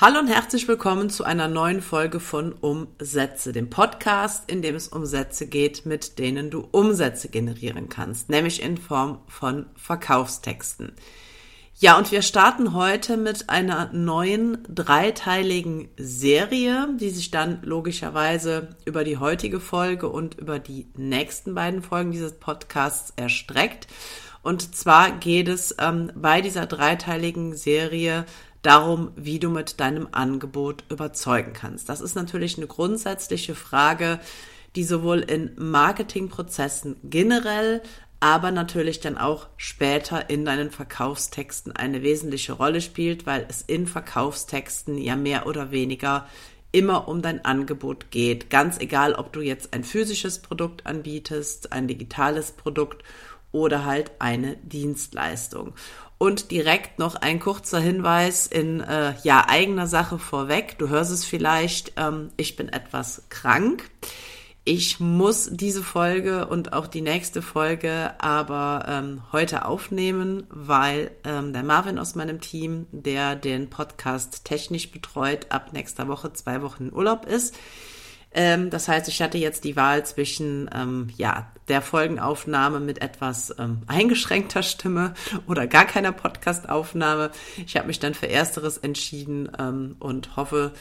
Hallo und herzlich willkommen zu einer neuen Folge von Umsätze, dem Podcast, in dem es um Sätze geht, mit denen du Umsätze generieren kannst, nämlich in Form von Verkaufstexten. Ja, und wir starten heute mit einer neuen dreiteiligen Serie, die sich dann logischerweise über die heutige Folge und über die nächsten beiden Folgen dieses Podcasts erstreckt. Und zwar geht es ähm, bei dieser dreiteiligen Serie darum, wie du mit deinem Angebot überzeugen kannst. Das ist natürlich eine grundsätzliche Frage, die sowohl in Marketingprozessen generell, aber natürlich dann auch später in deinen Verkaufstexten eine wesentliche Rolle spielt, weil es in Verkaufstexten ja mehr oder weniger immer um dein Angebot geht. Ganz egal, ob du jetzt ein physisches Produkt anbietest, ein digitales Produkt oder halt eine Dienstleistung. Und direkt noch ein kurzer Hinweis in äh, ja eigener Sache vorweg. Du hörst es vielleicht, ähm, ich bin etwas krank. Ich muss diese Folge und auch die nächste Folge aber ähm, heute aufnehmen, weil ähm, der Marvin aus meinem Team, der den Podcast technisch betreut, ab nächster Woche zwei Wochen in Urlaub ist. Ähm, das heißt, ich hatte jetzt die Wahl zwischen ähm, ja, der Folgenaufnahme mit etwas ähm, eingeschränkter Stimme oder gar keiner Podcastaufnahme. Ich habe mich dann für Ersteres entschieden ähm, und hoffe,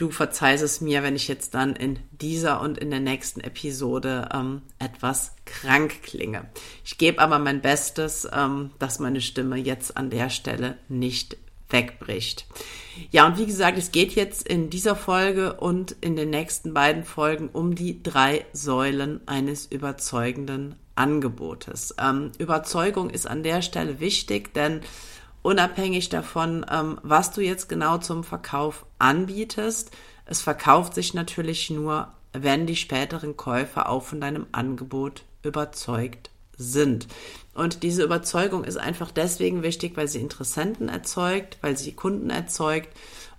du verzeihst es mir, wenn ich jetzt dann in dieser und in der nächsten Episode ähm, etwas krank klinge. Ich gebe aber mein Bestes, ähm, dass meine Stimme jetzt an der Stelle nicht wegbricht. Ja, und wie gesagt, es geht jetzt in dieser Folge und in den nächsten beiden Folgen um die drei Säulen eines überzeugenden Angebotes. Ähm, Überzeugung ist an der Stelle wichtig, denn unabhängig davon, ähm, was du jetzt genau zum Verkauf anbietest, es verkauft sich natürlich nur, wenn die späteren Käufer auch von deinem Angebot überzeugt sind. Und diese Überzeugung ist einfach deswegen wichtig, weil sie Interessenten erzeugt, weil sie Kunden erzeugt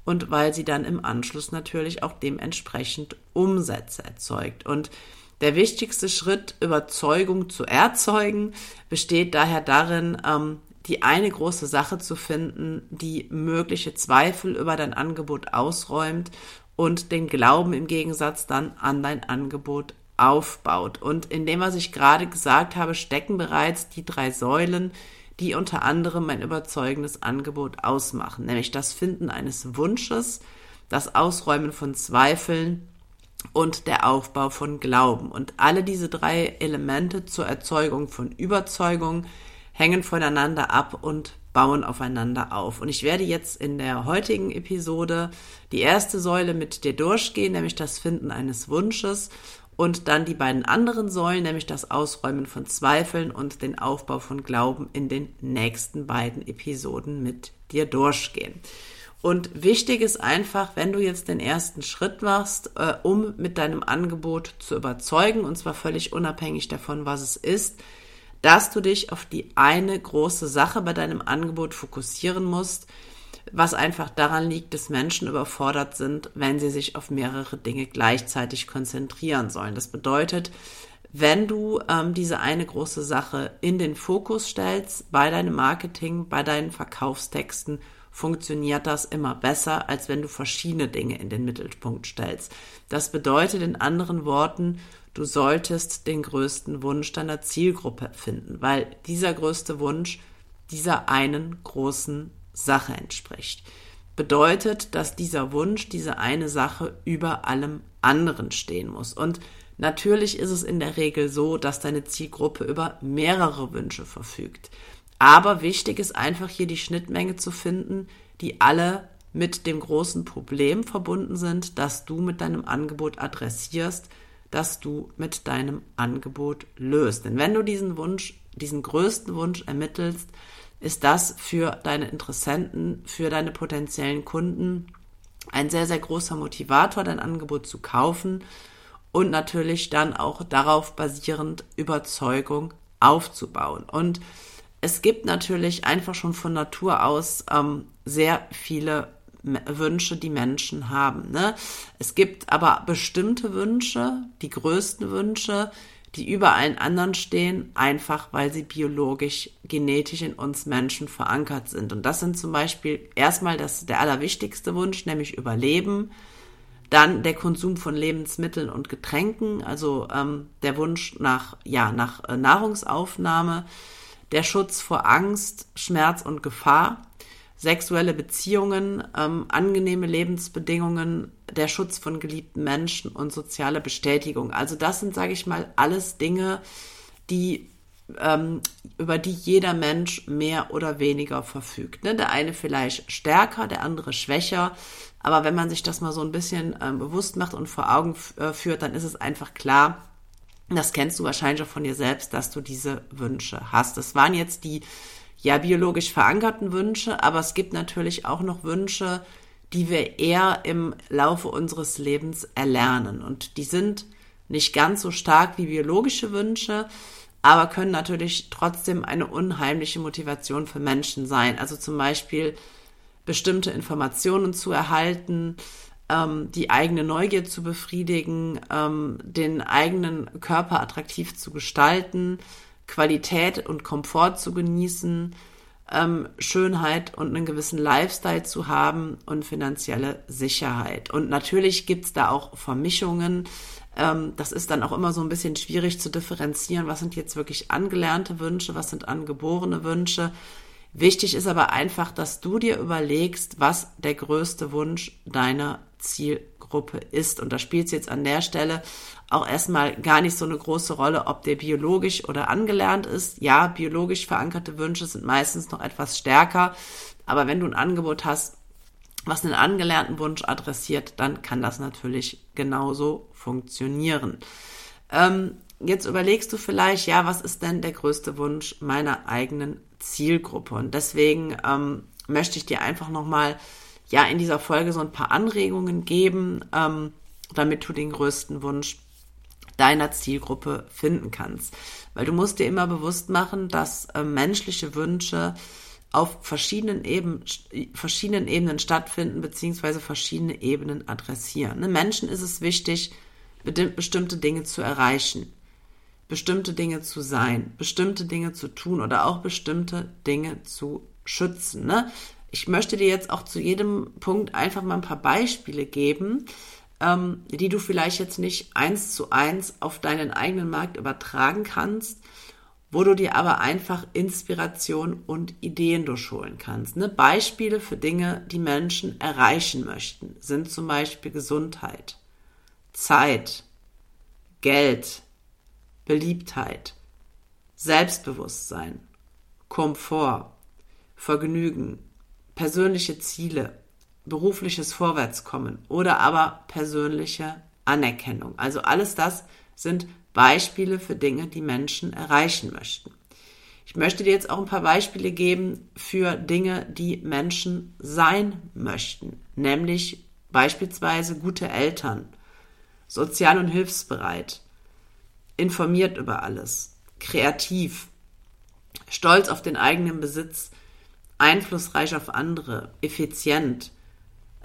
und weil sie dann im Anschluss natürlich auch dementsprechend Umsätze erzeugt. Und der wichtigste Schritt, Überzeugung zu erzeugen, besteht daher darin, ähm, die eine große Sache zu finden, die mögliche Zweifel über dein Angebot ausräumt und den Glauben im Gegensatz dann an dein Angebot aufbaut. Und in dem, was ich gerade gesagt habe, stecken bereits die drei Säulen, die unter anderem ein überzeugendes Angebot ausmachen, nämlich das Finden eines Wunsches, das Ausräumen von Zweifeln und der Aufbau von Glauben. Und alle diese drei Elemente zur Erzeugung von Überzeugung hängen voneinander ab und bauen aufeinander auf. Und ich werde jetzt in der heutigen Episode die erste Säule mit dir durchgehen, nämlich das Finden eines Wunsches und dann die beiden anderen Säulen, nämlich das Ausräumen von Zweifeln und den Aufbau von Glauben in den nächsten beiden Episoden mit dir durchgehen. Und wichtig ist einfach, wenn du jetzt den ersten Schritt machst, äh, um mit deinem Angebot zu überzeugen, und zwar völlig unabhängig davon, was es ist, dass du dich auf die eine große Sache bei deinem Angebot fokussieren musst, was einfach daran liegt, dass Menschen überfordert sind, wenn sie sich auf mehrere Dinge gleichzeitig konzentrieren sollen. Das bedeutet, wenn du ähm, diese eine große Sache in den Fokus stellst, bei deinem Marketing, bei deinen Verkaufstexten, funktioniert das immer besser, als wenn du verschiedene Dinge in den Mittelpunkt stellst. Das bedeutet in anderen Worten, du solltest den größten Wunsch deiner Zielgruppe finden, weil dieser größte Wunsch dieser einen großen Sache entspricht. Bedeutet, dass dieser Wunsch, diese eine Sache über allem anderen stehen muss. Und natürlich ist es in der Regel so, dass deine Zielgruppe über mehrere Wünsche verfügt. Aber wichtig ist einfach hier die Schnittmenge zu finden, die alle mit dem großen Problem verbunden sind, dass du mit deinem Angebot adressierst, dass du mit deinem Angebot löst. Denn wenn du diesen Wunsch, diesen größten Wunsch ermittelst, ist das für deine Interessenten, für deine potenziellen Kunden ein sehr, sehr großer Motivator, dein Angebot zu kaufen und natürlich dann auch darauf basierend Überzeugung aufzubauen. Und es gibt natürlich einfach schon von Natur aus ähm, sehr viele Wünsche, die Menschen haben. Ne? Es gibt aber bestimmte Wünsche, die größten Wünsche, die über allen anderen stehen, einfach weil sie biologisch, genetisch in uns Menschen verankert sind. Und das sind zum Beispiel erstmal das, der allerwichtigste Wunsch, nämlich Überleben. Dann der Konsum von Lebensmitteln und Getränken, also ähm, der Wunsch nach, ja, nach äh, Nahrungsaufnahme, der Schutz vor Angst, Schmerz und Gefahr, sexuelle Beziehungen, ähm, angenehme Lebensbedingungen, der Schutz von geliebten Menschen und soziale Bestätigung. Also das sind, sage ich mal, alles Dinge, die ähm, über die jeder Mensch mehr oder weniger verfügt. Ne? Der eine vielleicht stärker, der andere schwächer. Aber wenn man sich das mal so ein bisschen ähm, bewusst macht und vor Augen äh, führt, dann ist es einfach klar, das kennst du wahrscheinlich auch von dir selbst, dass du diese Wünsche hast. Das waren jetzt die ja biologisch verankerten Wünsche, aber es gibt natürlich auch noch Wünsche, die wir eher im Laufe unseres Lebens erlernen. Und die sind nicht ganz so stark wie biologische Wünsche, aber können natürlich trotzdem eine unheimliche Motivation für Menschen sein. Also zum Beispiel bestimmte Informationen zu erhalten, ähm, die eigene Neugier zu befriedigen, ähm, den eigenen Körper attraktiv zu gestalten, Qualität und Komfort zu genießen, ähm, Schönheit und einen gewissen Lifestyle zu haben und finanzielle Sicherheit. Und natürlich gibt's da auch Vermischungen. Ähm, das ist dann auch immer so ein bisschen schwierig zu differenzieren, was sind jetzt wirklich angelernte Wünsche, was sind angeborene Wünsche. Wichtig ist aber einfach, dass du dir überlegst, was der größte Wunsch deiner Zielgruppe ist. Und da spielt es jetzt an der Stelle auch erstmal gar nicht so eine große Rolle, ob der biologisch oder angelernt ist. Ja, biologisch verankerte Wünsche sind meistens noch etwas stärker. Aber wenn du ein Angebot hast, was einen angelernten Wunsch adressiert, dann kann das natürlich genauso funktionieren. Ähm, jetzt überlegst du vielleicht, ja, was ist denn der größte Wunsch meiner eigenen Zielgruppe? Und deswegen ähm, möchte ich dir einfach nochmal ja in dieser Folge so ein paar Anregungen geben, ähm, damit du den größten Wunsch deiner Zielgruppe finden kannst. Weil du musst dir immer bewusst machen, dass äh, menschliche Wünsche auf verschiedenen, Eben, verschiedenen Ebenen stattfinden, beziehungsweise verschiedene Ebenen adressieren. Ne? Menschen ist es wichtig, bestimmte Dinge zu erreichen, bestimmte Dinge zu sein, bestimmte Dinge zu tun oder auch bestimmte Dinge zu schützen. Ne? Ich möchte dir jetzt auch zu jedem Punkt einfach mal ein paar Beispiele geben, ähm, die du vielleicht jetzt nicht eins zu eins auf deinen eigenen Markt übertragen kannst, wo du dir aber einfach Inspiration und Ideen durchholen kannst. Ne? Beispiele für Dinge, die Menschen erreichen möchten, sind zum Beispiel Gesundheit, Zeit, Geld, Beliebtheit, Selbstbewusstsein, Komfort, Vergnügen, persönliche Ziele, berufliches Vorwärtskommen oder aber persönliche Anerkennung. Also alles das sind Beispiele für Dinge, die Menschen erreichen möchten. Ich möchte dir jetzt auch ein paar Beispiele geben für Dinge, die Menschen sein möchten, nämlich beispielsweise gute Eltern, sozial und hilfsbereit, informiert über alles, kreativ, stolz auf den eigenen Besitz, einflussreich auf andere, effizient,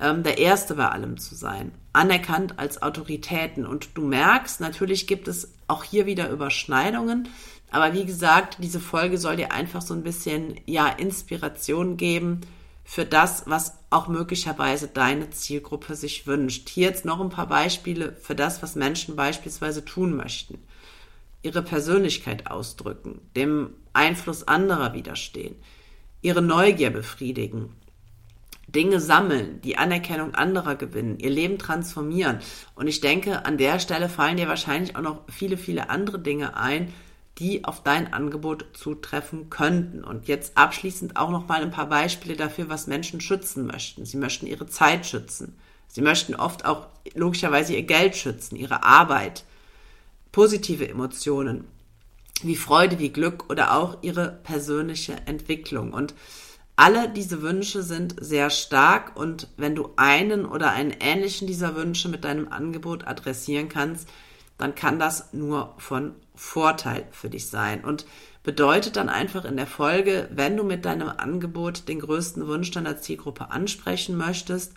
ähm, der Erste bei allem zu sein, anerkannt als Autoritäten. Und du merkst, natürlich gibt es auch hier wieder Überschneidungen. Aber wie gesagt, diese Folge soll dir einfach so ein bisschen, ja, Inspiration geben für das, was auch möglicherweise deine Zielgruppe sich wünscht. Hier jetzt noch ein paar Beispiele für das, was Menschen beispielsweise tun möchten. Ihre Persönlichkeit ausdrücken, dem Einfluss anderer widerstehen, ihre Neugier befriedigen, Dinge sammeln, die Anerkennung anderer gewinnen, ihr Leben transformieren. Und ich denke, an der Stelle fallen dir wahrscheinlich auch noch viele, viele andere Dinge ein, die auf dein Angebot zutreffen könnten. Und jetzt abschließend auch noch mal ein paar Beispiele dafür, was Menschen schützen möchten. Sie möchten ihre Zeit schützen. Sie möchten oft auch logischerweise ihr Geld schützen, ihre Arbeit, positive Emotionen, wie Freude, wie Glück oder auch ihre persönliche Entwicklung. Und alle diese Wünsche sind sehr stark und wenn du einen oder einen ähnlichen dieser Wünsche mit deinem Angebot adressieren kannst, dann kann das nur von Vorteil für dich sein und bedeutet dann einfach in der Folge, wenn du mit deinem Angebot den größten Wunsch deiner Zielgruppe ansprechen möchtest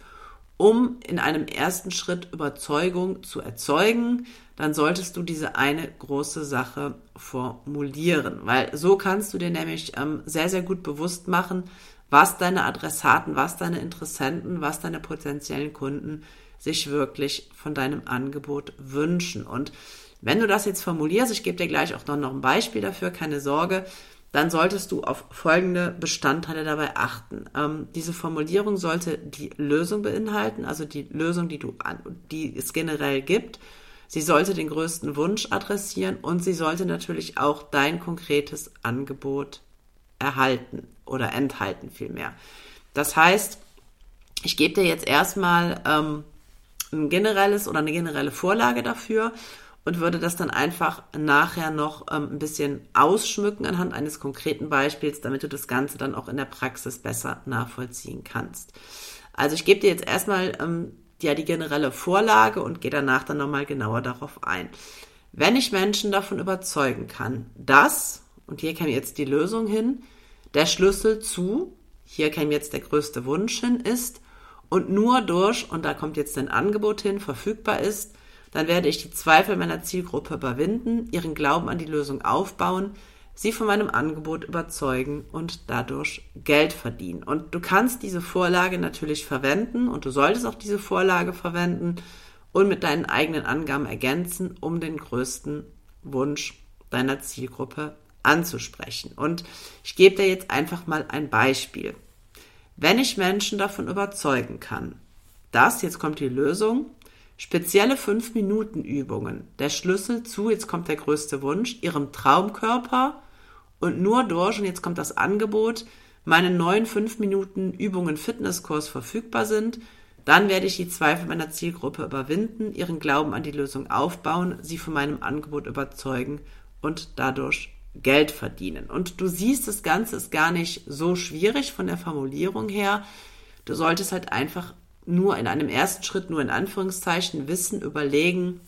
um in einem ersten Schritt Überzeugung zu erzeugen, dann solltest du diese eine große Sache formulieren, weil so kannst du dir nämlich ähm, sehr, sehr gut bewusst machen, was deine Adressaten, was deine Interessenten, was deine potenziellen Kunden sich wirklich von deinem Angebot wünschen. Und wenn du das jetzt formulierst, ich gebe dir gleich auch noch ein Beispiel dafür, keine Sorge, dann solltest du auf folgende Bestandteile dabei achten. Ähm, diese Formulierung sollte die Lösung beinhalten, also die Lösung, die du an, die es generell gibt. Sie sollte den größten Wunsch adressieren und sie sollte natürlich auch dein konkretes Angebot erhalten oder enthalten vielmehr. Das heißt, ich gebe dir jetzt erstmal ähm, ein generelles oder eine generelle Vorlage dafür und würde das dann einfach nachher noch ähm, ein bisschen ausschmücken anhand eines konkreten Beispiels, damit du das Ganze dann auch in der Praxis besser nachvollziehen kannst. Also ich gebe dir jetzt erstmal ähm, ja die generelle Vorlage und gehe danach dann nochmal genauer darauf ein. Wenn ich Menschen davon überzeugen kann, dass, und hier käme jetzt die Lösung hin, der Schlüssel zu, hier käme jetzt der größte Wunsch hin, ist und nur durch, und da kommt jetzt ein Angebot hin, verfügbar ist, dann werde ich die Zweifel meiner Zielgruppe überwinden, ihren Glauben an die Lösung aufbauen, sie von meinem Angebot überzeugen und dadurch Geld verdienen. Und du kannst diese Vorlage natürlich verwenden und du solltest auch diese Vorlage verwenden und mit deinen eigenen Angaben ergänzen, um den größten Wunsch deiner Zielgruppe anzusprechen. Und ich gebe dir jetzt einfach mal ein Beispiel. Wenn ich Menschen davon überzeugen kann, dass, jetzt kommt die Lösung, Spezielle 5-Minuten-Übungen. Der Schlüssel zu, jetzt kommt der größte Wunsch, Ihrem Traumkörper und nur durch, und jetzt kommt das Angebot, meinen neuen 5-Minuten-Übungen Fitnesskurs verfügbar sind, dann werde ich die Zweifel meiner Zielgruppe überwinden, ihren Glauben an die Lösung aufbauen, sie von meinem Angebot überzeugen und dadurch Geld verdienen. Und du siehst, das Ganze ist gar nicht so schwierig von der Formulierung her. Du solltest halt einfach nur in einem ersten Schritt, nur in Anführungszeichen, wissen, überlegen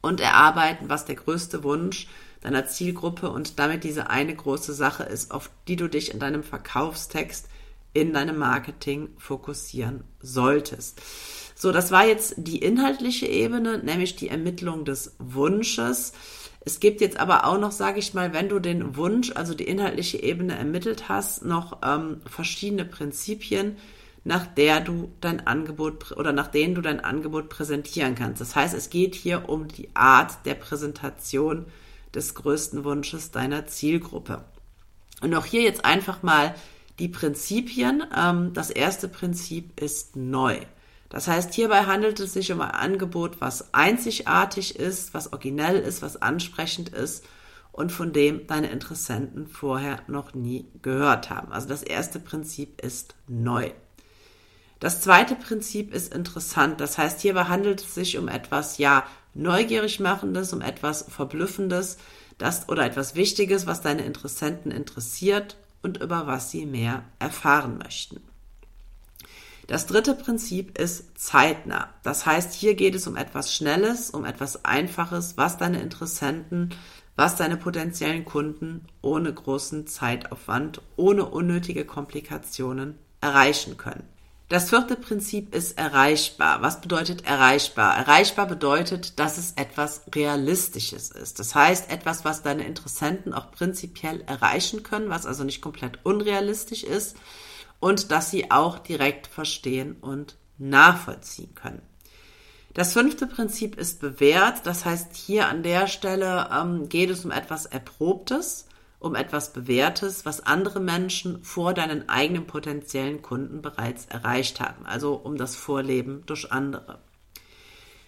und erarbeiten, was der größte Wunsch deiner Zielgruppe und damit diese eine große Sache ist, auf die du dich in deinem Verkaufstext, in deinem Marketing fokussieren solltest. So, das war jetzt die inhaltliche Ebene, nämlich die Ermittlung des Wunsches. Es gibt jetzt aber auch noch, sage ich mal, wenn du den Wunsch, also die inhaltliche Ebene ermittelt hast, noch ähm, verschiedene Prinzipien, nach der du dein Angebot oder nach denen du dein Angebot präsentieren kannst. Das heißt, es geht hier um die Art der Präsentation des größten Wunsches deiner Zielgruppe. Und auch hier jetzt einfach mal die Prinzipien. Ähm, das erste Prinzip ist neu. Das heißt, hierbei handelt es sich um ein Angebot, was einzigartig ist, was originell ist, was ansprechend ist und von dem deine Interessenten vorher noch nie gehört haben. Also das erste Prinzip ist neu. Das zweite Prinzip ist interessant. Das heißt, hierbei handelt es sich um etwas, ja, neugierig machendes, um etwas verblüffendes, das oder etwas Wichtiges, was deine Interessenten interessiert und über was sie mehr erfahren möchten. Das dritte Prinzip ist zeitnah. Das heißt, hier geht es um etwas Schnelles, um etwas Einfaches, was deine Interessenten, was deine potenziellen Kunden ohne großen Zeitaufwand, ohne unnötige Komplikationen erreichen können. Das vierte Prinzip ist erreichbar. Was bedeutet erreichbar? Erreichbar bedeutet, dass es etwas Realistisches ist. Das heißt, etwas, was deine Interessenten auch prinzipiell erreichen können, was also nicht komplett unrealistisch ist und dass sie auch direkt verstehen und nachvollziehen können. Das fünfte Prinzip ist bewährt. Das heißt, hier an der Stelle ähm, geht es um etwas Erprobtes um etwas Bewährtes, was andere Menschen vor deinen eigenen potenziellen Kunden bereits erreicht haben, also um das Vorleben durch andere.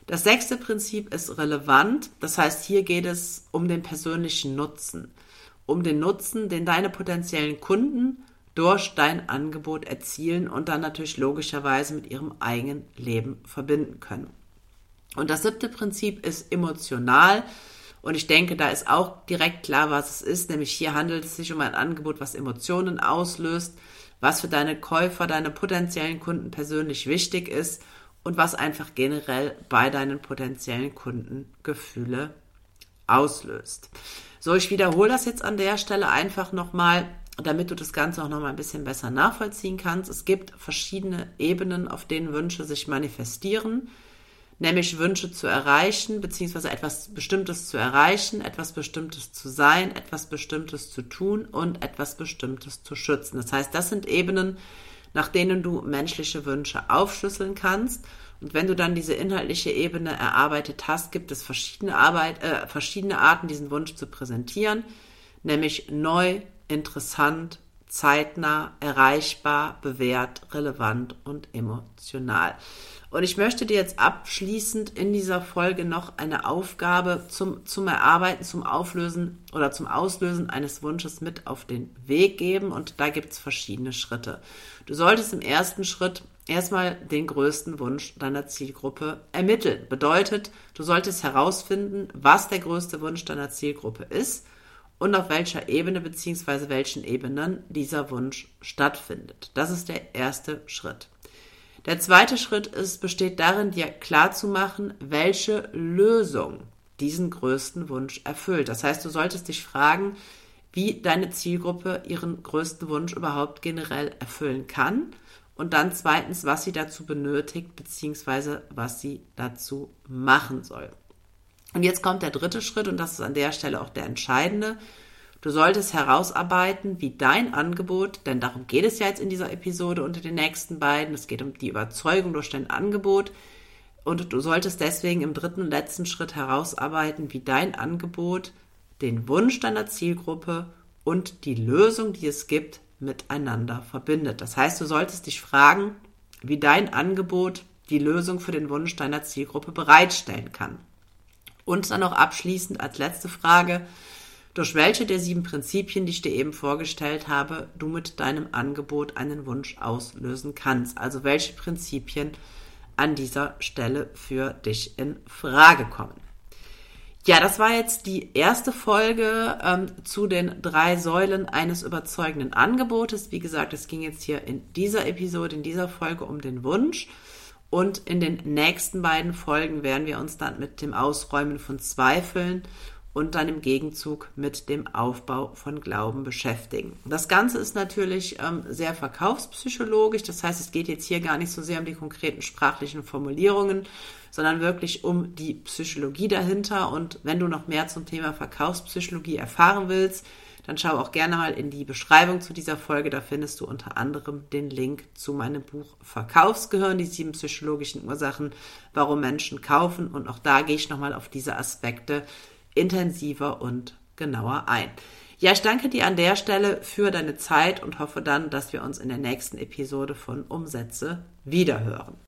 Das sechste Prinzip ist relevant, das heißt, hier geht es um den persönlichen Nutzen, um den Nutzen, den deine potenziellen Kunden durch dein Angebot erzielen und dann natürlich logischerweise mit ihrem eigenen Leben verbinden können. Und das siebte Prinzip ist emotional, und ich denke, da ist auch direkt klar, was es ist. Nämlich hier handelt es sich um ein Angebot, was Emotionen auslöst, was für deine Käufer, deine potenziellen Kunden persönlich wichtig ist und was einfach generell bei deinen potenziellen Kunden Gefühle auslöst. So, ich wiederhole das jetzt an der Stelle einfach nochmal, damit du das Ganze auch nochmal ein bisschen besser nachvollziehen kannst. Es gibt verschiedene Ebenen, auf denen Wünsche sich manifestieren nämlich Wünsche zu erreichen, beziehungsweise etwas Bestimmtes zu erreichen, etwas Bestimmtes zu sein, etwas Bestimmtes zu tun und etwas Bestimmtes zu schützen. Das heißt, das sind Ebenen, nach denen du menschliche Wünsche aufschlüsseln kannst. Und wenn du dann diese inhaltliche Ebene erarbeitet hast, gibt es verschiedene, Arbeit, äh, verschiedene Arten, diesen Wunsch zu präsentieren, nämlich neu, interessant, zeitnah, erreichbar, bewährt, relevant und emotional. Und ich möchte dir jetzt abschließend in dieser Folge noch eine Aufgabe zum, zum Erarbeiten, zum Auflösen oder zum Auslösen eines Wunsches mit auf den Weg geben. Und da gibt es verschiedene Schritte. Du solltest im ersten Schritt erstmal den größten Wunsch deiner Zielgruppe ermitteln. Bedeutet, du solltest herausfinden, was der größte Wunsch deiner Zielgruppe ist und auf welcher Ebene bzw. welchen Ebenen dieser Wunsch stattfindet. Das ist der erste Schritt. Der zweite Schritt ist, besteht darin, dir klarzumachen, welche Lösung diesen größten Wunsch erfüllt. Das heißt, du solltest dich fragen, wie deine Zielgruppe ihren größten Wunsch überhaupt generell erfüllen kann. Und dann zweitens, was sie dazu benötigt, beziehungsweise was sie dazu machen soll. Und jetzt kommt der dritte Schritt und das ist an der Stelle auch der entscheidende. Du solltest herausarbeiten, wie dein Angebot, denn darum geht es ja jetzt in dieser Episode unter den nächsten beiden. Es geht um die Überzeugung durch dein Angebot. Und du solltest deswegen im dritten und letzten Schritt herausarbeiten, wie dein Angebot den Wunsch deiner Zielgruppe und die Lösung, die es gibt, miteinander verbindet. Das heißt, du solltest dich fragen, wie dein Angebot die Lösung für den Wunsch deiner Zielgruppe bereitstellen kann. Und dann noch abschließend als letzte Frage, durch welche der sieben Prinzipien, die ich dir eben vorgestellt habe, du mit deinem Angebot einen Wunsch auslösen kannst. Also welche Prinzipien an dieser Stelle für dich in Frage kommen. Ja, das war jetzt die erste Folge ähm, zu den drei Säulen eines überzeugenden Angebotes. Wie gesagt, es ging jetzt hier in dieser Episode, in dieser Folge um den Wunsch. Und in den nächsten beiden Folgen werden wir uns dann mit dem Ausräumen von Zweifeln und dann im Gegenzug mit dem Aufbau von Glauben beschäftigen. Das Ganze ist natürlich ähm, sehr verkaufspsychologisch, das heißt, es geht jetzt hier gar nicht so sehr um die konkreten sprachlichen Formulierungen, sondern wirklich um die Psychologie dahinter. Und wenn du noch mehr zum Thema Verkaufspsychologie erfahren willst, dann schau auch gerne mal in die Beschreibung zu dieser Folge. Da findest du unter anderem den Link zu meinem Buch Verkaufsgehirn, die sieben psychologischen Ursachen, warum Menschen kaufen. Und auch da gehe ich nochmal auf diese Aspekte intensiver und genauer ein. Ja, ich danke dir an der Stelle für deine Zeit und hoffe dann, dass wir uns in der nächsten Episode von Umsätze wiederhören.